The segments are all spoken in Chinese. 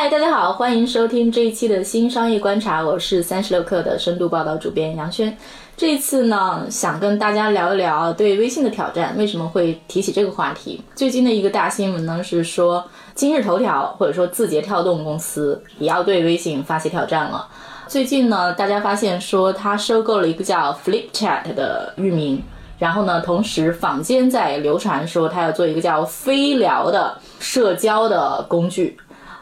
嗨，大家好，欢迎收听这一期的新商业观察，我是三十六克的深度报道主编杨轩。这次呢，想跟大家聊一聊对微信的挑战。为什么会提起这个话题？最近的一个大新闻呢，是说今日头条或者说字节跳动公司也要对微信发起挑战了。最近呢，大家发现说它收购了一个叫 Flipchat 的域名，然后呢，同时坊间在流传说它要做一个叫飞聊的社交的工具。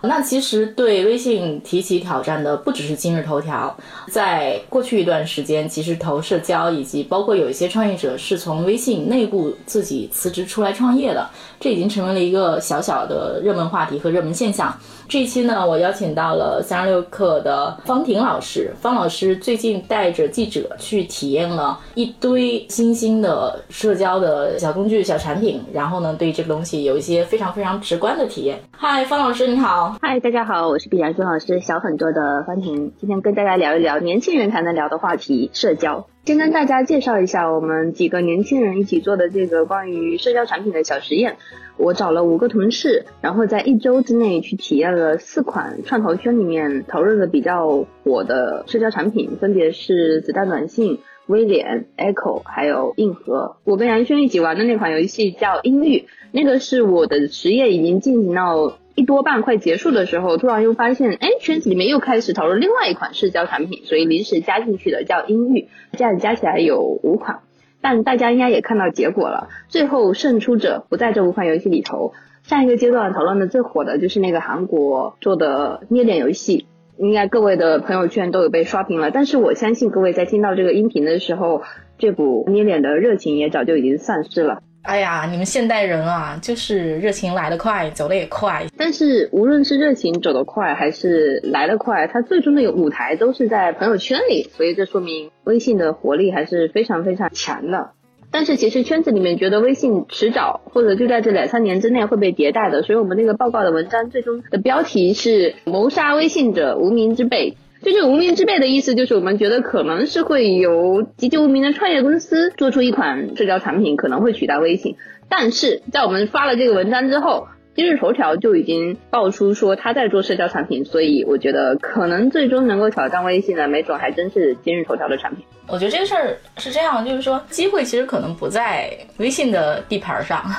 那其实对微信提起挑战的不只是今日头条，在过去一段时间，其实投社交以及包括有一些创业者是从微信内部自己辞职出来创业的，这已经成为了一个小小的热门话题和热门现象。这一期呢，我邀请到了三十六课的方婷老师。方老师最近带着记者去体验了一堆新兴的社交的小工具、小产品，然后呢，对这个东西有一些非常非常直观的体验。嗨，方老师你好。嗨，大家好，我是比杨轩老师小很多的方婷，今天跟大家聊一聊年轻人才能聊的话题——社交。先跟大家介绍一下我们几个年轻人一起做的这个关于社交产品的小实验。我找了五个同事，然后在一周之内去体验了四款创投圈里面讨论的比较火的社交产品，分别是子弹短信、威廉、Echo 还有硬核。我跟杨轩一起玩的那款游戏叫音域，那个是我的实验已经进行到一多半快结束的时候，突然又发现，哎，圈子里面又开始讨论另外一款社交产品，所以临时加进去的叫音域，这样加起来有五款。但大家应该也看到结果了，最后胜出者不在这五款游戏里头。上一个阶段讨论的最火的就是那个韩国做的捏脸游戏，应该各位的朋友圈都有被刷屏了。但是我相信各位在听到这个音频的时候，这股捏脸的热情也早就已经散失了。哎呀，你们现代人啊，就是热情来得快，走得也快。但是无论是热情走得快，还是来得快，它最终的舞台都是在朋友圈里，所以这说明微信的活力还是非常非常强的。但是其实圈子里面觉得微信迟早或者就在这两三年之内会被迭代的，所以我们那个报告的文章最终的标题是“谋杀微信者无名之辈”。就是无名之辈的意思，就是我们觉得可能是会有籍籍无名的创业公司做出一款社交产品，可能会取代微信。但是在我们发了这个文章之后，今日头条就已经爆出说他在做社交产品，所以我觉得可能最终能够挑战微信的，没准还真是今日头条的产品。我觉得这个事儿是这样，就是说机会其实可能不在微信的地盘上，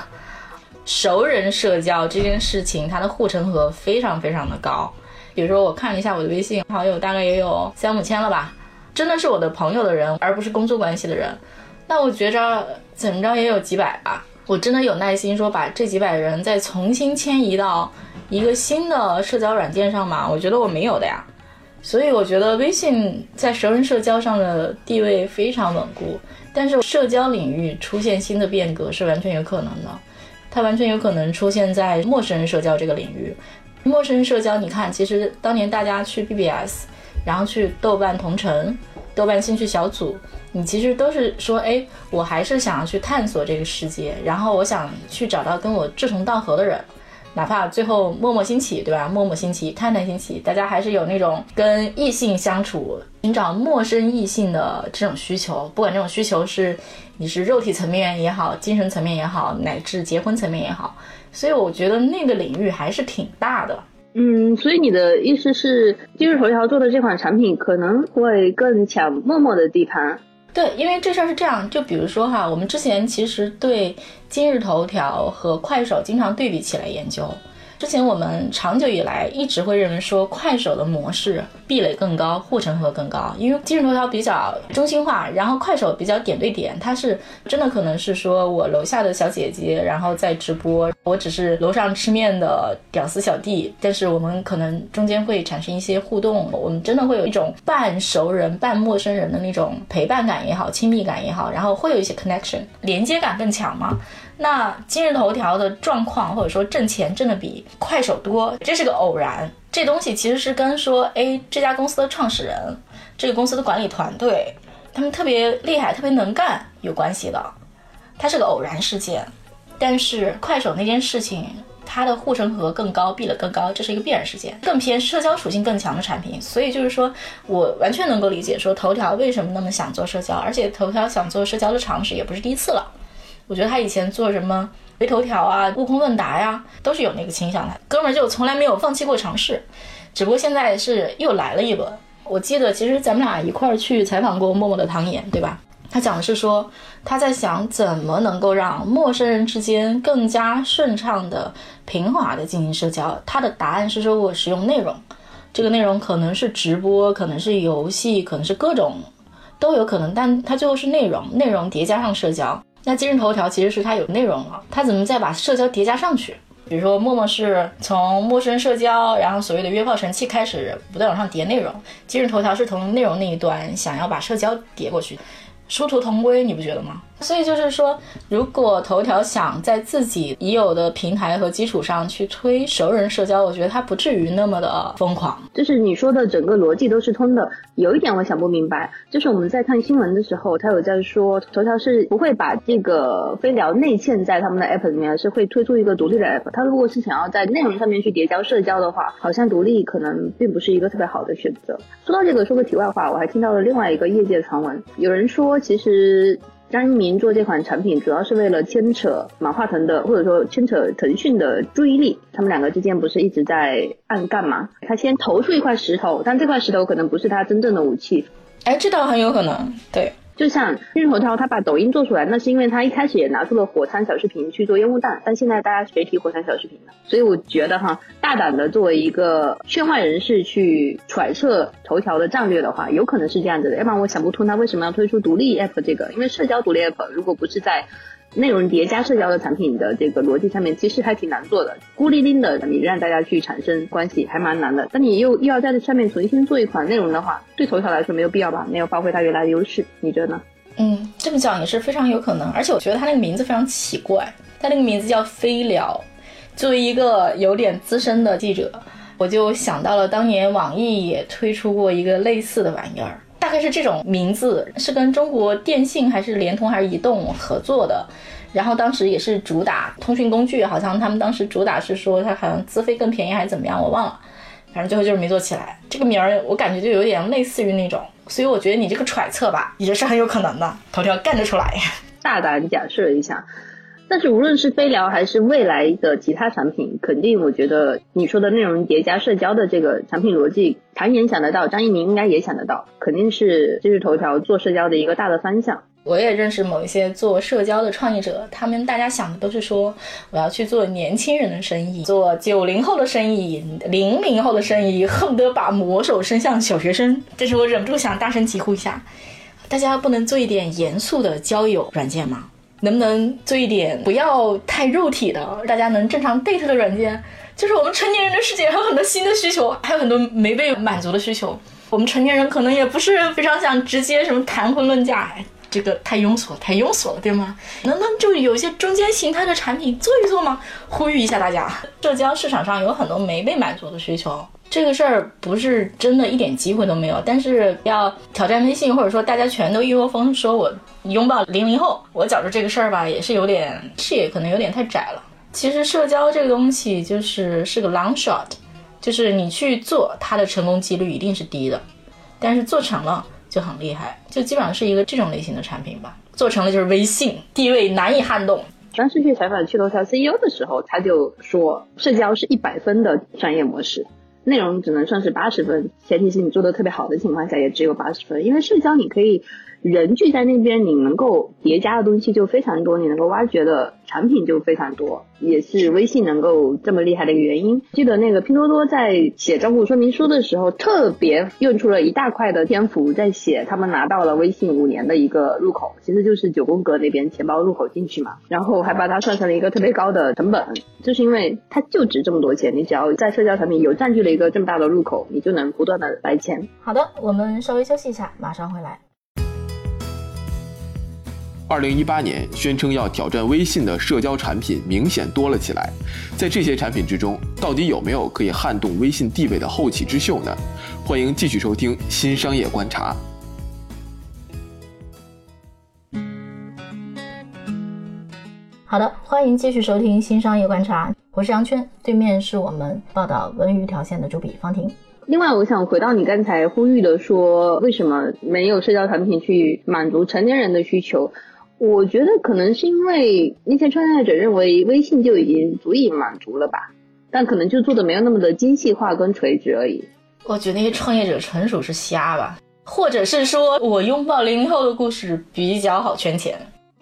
熟人社交这件事情，它的护城河非常非常的高。比如说，我看了一下我的微信好友，大概也有三五千了吧，真的是我的朋友的人，而不是工作关系的人。那我觉着怎么着也有几百吧。我真的有耐心说把这几百人再重新迁移到一个新的社交软件上吗？我觉得我没有的呀。所以我觉得微信在熟人社交上的地位非常稳固，但是社交领域出现新的变革是完全有可能的。它完全有可能出现在陌生人社交这个领域。陌生人社交，你看，其实当年大家去 BBS，然后去豆瓣同城、豆瓣兴趣小组，你其实都是说，哎，我还是想要去探索这个世界，然后我想去找到跟我志同道合的人，哪怕最后默默兴起，对吧？默默兴起，探探兴起，大家还是有那种跟异性相处、寻找陌生异性的这种需求，不管这种需求是你是肉体层面也好，精神层面也好，乃至结婚层面也好。所以我觉得那个领域还是挺大的。嗯，所以你的意思是，今日头条做的这款产品可能会更抢陌陌的地盘？对，因为这事儿是这样，就比如说哈，我们之前其实对今日头条和快手经常对比起来研究。之前我们长久以来一直会认为说，快手的模式壁垒更高，护城河更高，因为今日头条比较中心化，然后快手比较点对点，它是真的可能是说我楼下的小姐姐，然后在直播，我只是楼上吃面的屌丝小弟，但是我们可能中间会产生一些互动，我们真的会有一种半熟人半陌生人的那种陪伴感也好，亲密感也好，然后会有一些 connection，连接感更强嘛。那今日头条的状况，或者说挣钱挣的比快手多，这是个偶然。这东西其实是跟说，哎，这家公司的创始人，这个公司的管理团队，他们特别厉害，特别能干有关系的。它是个偶然事件。但是快手那件事情。它的护城河更高，壁垒更高，这是一个必然事件，更偏社交属性更强的产品。所以就是说我完全能够理解，说头条为什么那么想做社交，而且头条想做社交的尝试也不是第一次了。我觉得他以前做什么微头条啊、悟空问答呀，都是有那个倾向的。哥们儿就从来没有放弃过尝试，只不过现在是又来了一轮。我记得其实咱们俩一块儿去采访过默默的唐岩，对吧？他讲的是说，他在想怎么能够让陌生人之间更加顺畅的、平滑的进行社交。他的答案是说，我使用内容，这个内容可能是直播，可能是游戏，可能是各种都有可能，但它最后是内容，内容叠加上社交。那今日头条其实是它有内容了，它怎么再把社交叠加上去？比如说，陌陌是从陌生社交，然后所谓的约炮神器开始不断往上叠内容，今日头条是从内容那一端想要把社交叠过去。殊途同归，你不觉得吗？所以就是说，如果头条想在自己已有的平台和基础上去推熟人社交，我觉得它不至于那么的疯狂。就是你说的整个逻辑都是通的。有一点我想不明白，就是我们在看新闻的时候，他有在说头条是不会把这个飞聊内嵌在他们的 app 里面，是会推出一个独立的 app。他如果是想要在内容上面去叠加社交的话，好像独立可能并不是一个特别好的选择。说到这个，说个题外话，我还听到了另外一个业界传闻，有人说其实。张一鸣做这款产品，主要是为了牵扯马化腾的，或者说牵扯腾讯的注意力。他们两个之间不是一直在暗干吗？他先投出一块石头，但这块石头可能不是他真正的武器。哎，这倒很有可能，对。就像今日头条，他把抖音做出来，那是因为他一开始也拿出了火山小视频去做烟雾弹，但现在大家谁提火山小视频了？所以我觉得哈，大胆的作为一个圈外人士去揣测头条的战略的话，有可能是这样子的。要不然我想不通他为什么要推出独立 app 这个，因为社交独立 app 如果不是在。内容叠加社交的产品的这个逻辑上面，其实还挺难做的。孤零零的，你让大家去产生关系，还蛮难的。但你又又要在这上面重新做一款内容的话，对头条来说没有必要吧？没有发挥它原来的优势，你觉得呢？嗯，这么讲也是非常有可能。而且我觉得它那个名字非常奇怪，它那个名字叫飞聊。作为一个有点资深的记者，我就想到了当年网易也推出过一个类似的玩意儿。大概是这种名字，是跟中国电信还是联通还是移动合作的，然后当时也是主打通讯工具，好像他们当时主打是说它好像资费更便宜还是怎么样，我忘了，反正最后就是没做起来。这个名儿我感觉就有点类似于那种，所以我觉得你这个揣测吧，也是很有可能的，头条干得出来。大胆假设一下。但是无论是飞聊还是未来的其他产品，肯定我觉得你说的内容叠加社交的这个产品逻辑，唐岩想得到，张一鸣应该也想得到，肯定是今日头条做社交的一个大的方向。我也认识某一些做社交的创业者，他们大家想的都是说，我要去做年轻人的生意，做九零后的生意，零零后的生意，恨不得把魔手伸向小学生。这是我忍不住想大声疾呼一下，大家不能做一点严肃的交友软件吗？能不能做一点不要太肉体的，大家能正常 date 的软件？就是我们成年人的世界还有很多新的需求，还有很多没被满足的需求。我们成年人可能也不是非常想直接什么谈婚论嫁，这个太庸俗，太庸俗了，对吗？能不能就有一些中间形态的产品做一做吗？呼吁一下大家，社交市场上有很多没被满足的需求。这个事儿不是真的一点机会都没有，但是要挑战微信，或者说大家全都一窝蜂说我拥抱零零后，我觉着这个事儿吧，也是有点视野可能有点太窄了。其实社交这个东西就是是个 long shot，就是你去做它的成功几率一定是低的，但是做成了就很厉害，就基本上是一个这种类型的产品吧。做成了就是微信地位难以撼动。当时去采访趣头条 CEO 的时候，他就说社交是一百分的商业模式。内容只能算是八十分，前提是你做的特别好的情况下也只有八十分，因为社交你可以人聚在那边，你能够叠加的东西就非常多，你能够挖掘的产品就非常多。也是微信能够这么厉害的一个原因。记得那个拼多多在写账户说明书的时候，特别用出了一大块的篇幅在写他们拿到了微信五年的一个入口，其实就是九宫格那边钱包入口进去嘛，然后还把它算成了一个特别高的成本，就是因为它就值这么多钱，你只要在社交产品有占据了一个这么大的入口，你就能不断的来钱。好的，我们稍微休息一下，马上回来。二零一八年，宣称要挑战微信的社交产品明显多了起来。在这些产品之中，到底有没有可以撼动微信地位的后起之秀呢？欢迎继续收听《新商业观察》。好的，欢迎继续收听新商业观察，我是杨圈，对面是我们报道文娱条线的主笔方婷。另外，我想回到你刚才呼吁的说，为什么没有社交产品去满足成年人的需求？我觉得可能是因为那些创业者认为微信就已经足以满足了吧，但可能就做的没有那么的精细化跟垂直而已。我觉得那些创业者纯属是瞎吧，或者是说我拥抱零零后的故事比较好圈钱。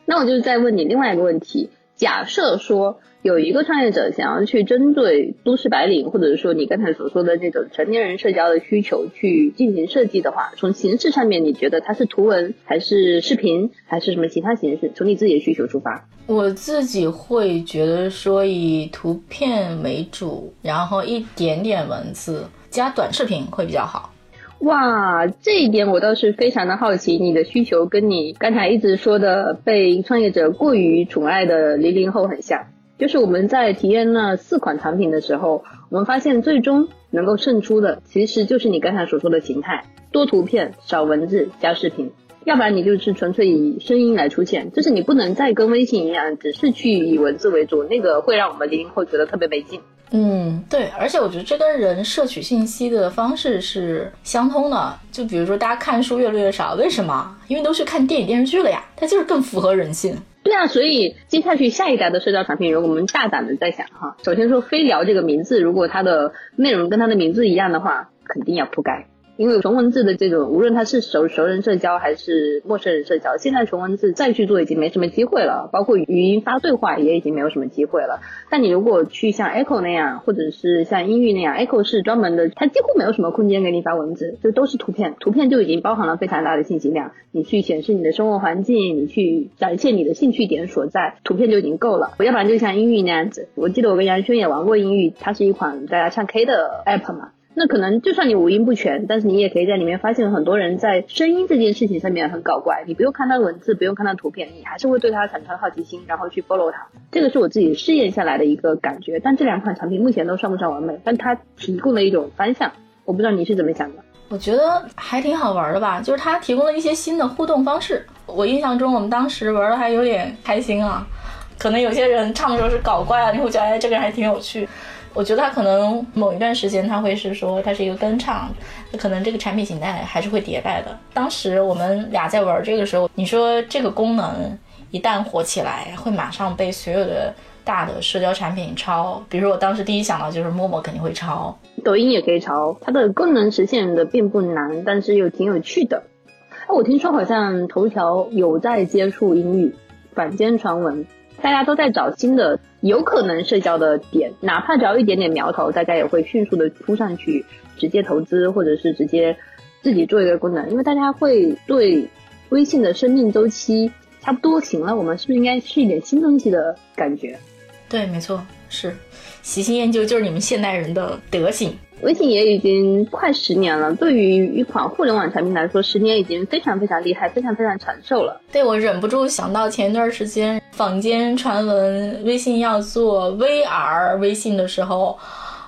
那我就再问你另外一个问题：假设说有一个创业者想要去针对都市白领，或者是说你刚才所说的这种成年人社交的需求去进行设计的话，从形式上面，你觉得它是图文还是视频还是什么其他形式？从你自己的需求出发，我自己会觉得说以图片为主，然后一点点文字加短视频会比较好。哇，这一点我倒是非常的好奇，你的需求跟你刚才一直说的被创业者过于宠爱的零零后很像。就是我们在体验那四款产品的时候，我们发现最终能够胜出的，其实就是你刚才所说的形态：多图片、少文字、加视频。要不然你就是纯粹以声音来出现，就是你不能再跟微信一样，只是去以文字为主，那个会让我们零零后觉得特别没劲。嗯，对，而且我觉得这跟人摄取信息的方式是相通的。就比如说，大家看书越来越少，为什么？因为都去看电影电视剧了呀，它就是更符合人性。对啊，所以接下去下一代的社交产品，如果我们大胆的在想哈，首先说飞聊这个名字，如果它的内容跟它的名字一样的话，肯定要铺盖。因为纯文字的这种，无论它是熟熟人社交还是陌生人社交，现在纯文字再去做已经没什么机会了，包括语音发对话也已经没有什么机会了。但你如果去像 Echo 那样，或者是像音域那样，Echo 是专门的，它几乎没有什么空间给你发文字，就都是图片，图片就已经包含了非常大的信息量。你去显示你的生活环境，你去展现你的兴趣点所在，图片就已经够了。要不然就像音域那样子，我记得我跟杨轩也玩过音域，它是一款大家唱 K 的 App 嘛。那可能就算你五音不全，但是你也可以在里面发现很多人在声音这件事情上面很搞怪。你不用看他的文字，不用看他的图片，你还是会对他产生好奇心，然后去 follow 他。这个是我自己试验下来的一个感觉。但这两款产品目前都算不上完美，但它提供了一种方向。我不知道你是怎么想的？我觉得还挺好玩的吧，就是它提供了一些新的互动方式。我印象中我们当时玩的还有点开心啊。可能有些人唱的时候是搞怪啊，你会觉得哎这个人还挺有趣。我觉得他可能某一段时间他会是说他是一个跟唱，可能这个产品形态还是会迭代的。当时我们俩在玩这个时候，你说这个功能一旦火起来，会马上被所有的大的社交产品抄。比如说我当时第一想到就是陌陌肯定会抄，抖音也可以抄。它的功能实现的并不难，但是又挺有趣的。哎，我听说好像头条有在接触英语，坊间传闻。大家都在找新的有可能社交的点，哪怕只要一点点苗头，大家也会迅速的扑上去，直接投资或者是直接自己做一个功能，因为大家会对微信的生命周期差不多行了，我们是不是应该试一点新东西的感觉？对，没错，是喜新厌旧就是你们现代人的德行。微信也已经快十年了，对于一款互联网产品来说，十年已经非常非常厉害，非常非常长寿了。对我忍不住想到前一段时间坊间传闻微信要做 VR 微信的时候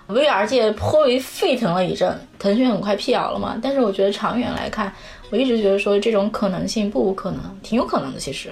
，VR 界颇为沸腾了一阵。腾讯很快辟谣了嘛，但是我觉得长远来看，我一直觉得说这种可能性不无可能，挺有可能的其实。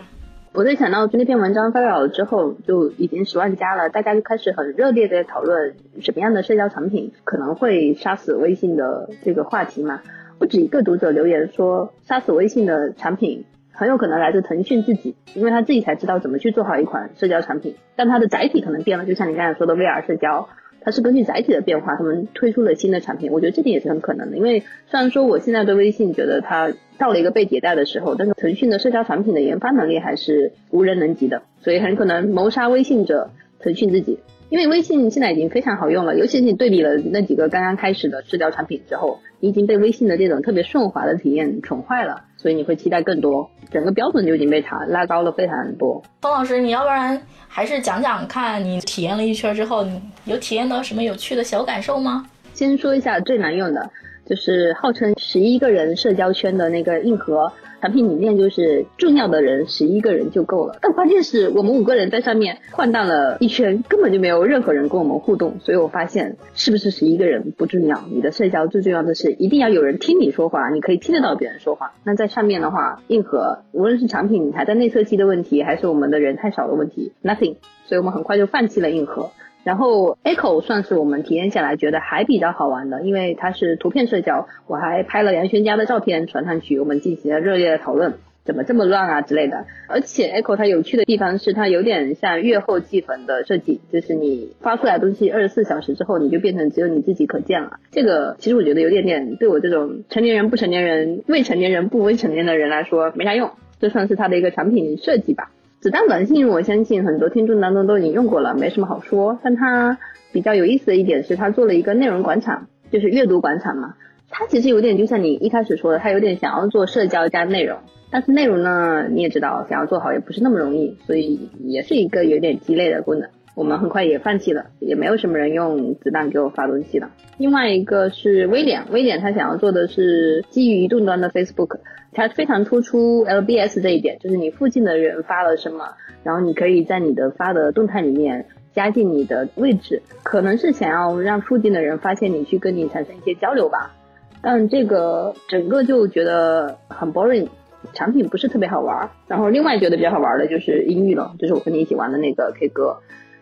我在想到就那篇文章发表了之后，就已经十万加了，大家就开始很热烈的讨论什么样的社交产品可能会杀死微信的这个话题嘛。不止一个读者留言说，杀死微信的产品很有可能来自腾讯自己，因为他自己才知道怎么去做好一款社交产品，但它的载体可能变了，就像你刚才说的 VR 社交。它是根据载体的变化，他们推出了新的产品，我觉得这点也是很可能的。因为虽然说我现在对微信觉得它到了一个被迭代的时候，但是腾讯的社交产品的研发能力还是无人能及的，所以很可能谋杀微信者腾讯自己。因为微信现在已经非常好用了，尤其是你对比了那几个刚刚开始的社交产品之后，你已经被微信的这种特别顺滑的体验宠坏了，所以你会期待更多，整个标准就已经被它拉高了非常多。方老师，你要不然？还是讲讲看你体验了一圈之后，你有体验到什么有趣的小感受吗？先说一下最难用的，就是号称十一个人社交圈的那个硬核。产品理念就是重要的人十一个人就够了。但关键是我们五个人在上面换荡了一圈，根本就没有任何人跟我们互动。所以我发现，是不是十一个人不重要，你的社交最重要的是一定要有人听你说话，你可以听得到别人说话。那在上面的话，硬核无论是产品还在内测期的问题，还是我们的人太少的问题，nothing。所以我们很快就放弃了硬核。然后 Echo 算是我们体验下来觉得还比较好玩的，因为它是图片社交，我还拍了杨轩家的照片传上去，我们进行了热烈的讨论，怎么这么乱啊之类的。而且 Echo 它有趣的地方是，它有点像月后寄粉的设计，就是你发出来东西二十四小时之后，你就变成只有你自己可见了。这个其实我觉得有点点对我这种成年人不成年人、未成年人不未成年的人来说没啥用，这算是它的一个产品设计吧。子弹短信，我相信很多听众当中都已经用过了，没什么好说。但它比较有意思的一点是，它做了一个内容广场，就是阅读广场嘛。它其实有点就像你一开始说的，它有点想要做社交加内容，但是内容呢，你也知道，想要做好也不是那么容易，所以也是一个有点鸡肋的功能。我们很快也放弃了，也没有什么人用子弹给我发东西了。另外一个是威廉，威廉他想要做的是基于移动端的 Facebook。它非常突出 LBS 这一点，就是你附近的人发了什么，然后你可以在你的发的动态里面加进你的位置，可能是想要让附近的人发现你，去跟你产生一些交流吧。但这个整个就觉得很 boring，产品不是特别好玩。然后另外觉得比较好玩的就是音域了，就是我和你一起玩的那个 K 歌，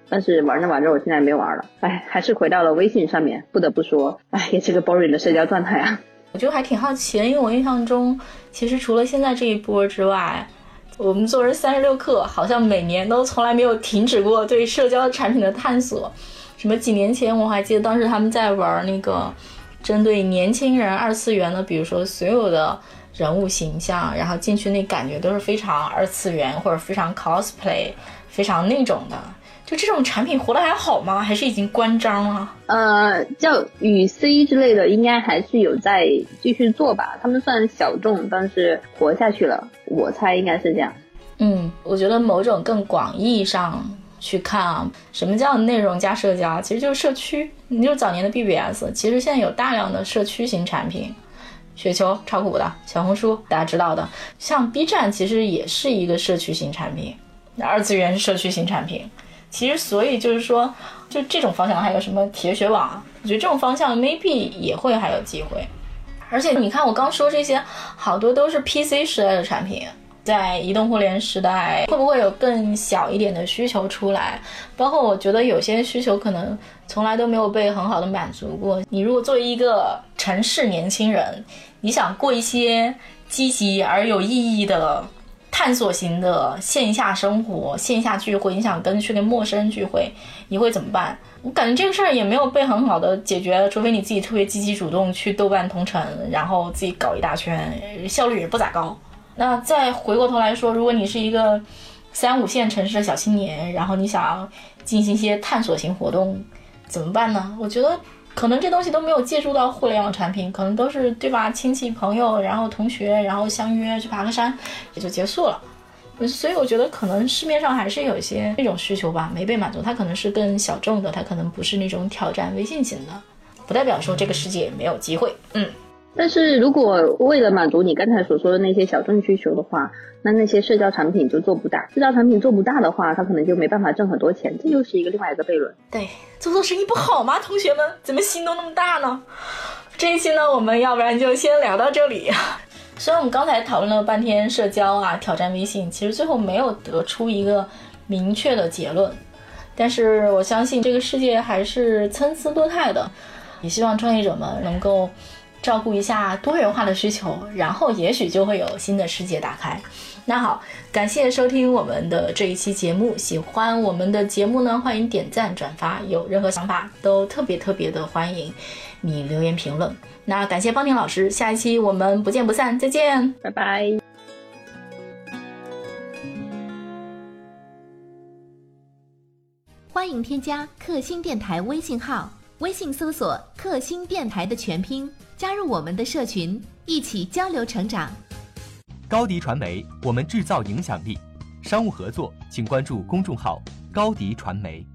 但是玩着玩着我现在没玩了，哎，还是回到了微信上面。不得不说，哎，也是个 boring 的社交状态啊。我就还挺好奇的，因为我印象中，其实除了现在这一波之外，我们作为三十六氪好像每年都从来没有停止过对社交产品的探索。什么几年前我还记得当时他们在玩那个针对年轻人二次元的，比如说所有的人物形象，然后进去那感觉都是非常二次元或者非常 cosplay，非常那种的。就这种产品活得还好吗？还是已经关张了？呃，叫雨 C 之类的，应该还是有在继续做吧。他们算小众，但是活下去了。我猜应该是这样。嗯，我觉得某种更广义上去看啊，什么叫内容加社交？其实就是社区。你就是早年的 BBS，其实现在有大量的社区型产品，雪球、炒股的小红书，大家知道的。像 B 站，其实也是一个社区型产品，二次元社区型产品。其实，所以就是说，就这种方向还有什么铁血网？我觉得这种方向 maybe 也会还有机会。而且你看，我刚说这些，好多都是 PC 时代的产品，在移动互联时代，会不会有更小一点的需求出来？包括我觉得有些需求可能从来都没有被很好的满足过。你如果作为一个城市年轻人，你想过一些积极而有意义的。探索型的线下生活、线下聚会，你想跟去跟陌生人聚会，你会怎么办？我感觉这个事儿也没有被很好的解决，除非你自己特别积极主动去豆瓣同城，然后自己搞一大圈，效率也不咋高。那再回过头来说，如果你是一个三五线城市的小青年，然后你想要进行一些探索型活动，怎么办呢？我觉得。可能这东西都没有借助到互联网产品，可能都是对吧？亲戚朋友，然后同学，然后相约去爬个山，也就结束了。所以我觉得可能市面上还是有一些那种需求吧，没被满足。它可能是更小众的，它可能不是那种挑战微信型的，不代表说这个世界没有机会。嗯。但是如果为了满足你刚才所说的那些小众需求的话，那那些社交产品就做不大。社交产品做不大的话，它可能就没办法挣很多钱，这又是一个另外一个悖论。对，做做生意不好吗？同学们，怎么心都那么大呢？这一期呢，我们要不然就先聊到这里。虽然我们刚才讨论了半天社交啊，挑战微信，其实最后没有得出一个明确的结论。但是我相信这个世界还是参差多态的，也希望创业者们能够。照顾一下多元化的需求，然后也许就会有新的世界打开。那好，感谢收听我们的这一期节目。喜欢我们的节目呢，欢迎点赞转发。有任何想法都特别特别的欢迎你留言评论。那感谢邦宁老师，下一期我们不见不散，再见，拜拜。欢迎添加克星电台微信号，微信搜索“克星电台”的全拼。加入我们的社群，一起交流成长。高迪传媒，我们制造影响力。商务合作，请关注公众号高迪传媒。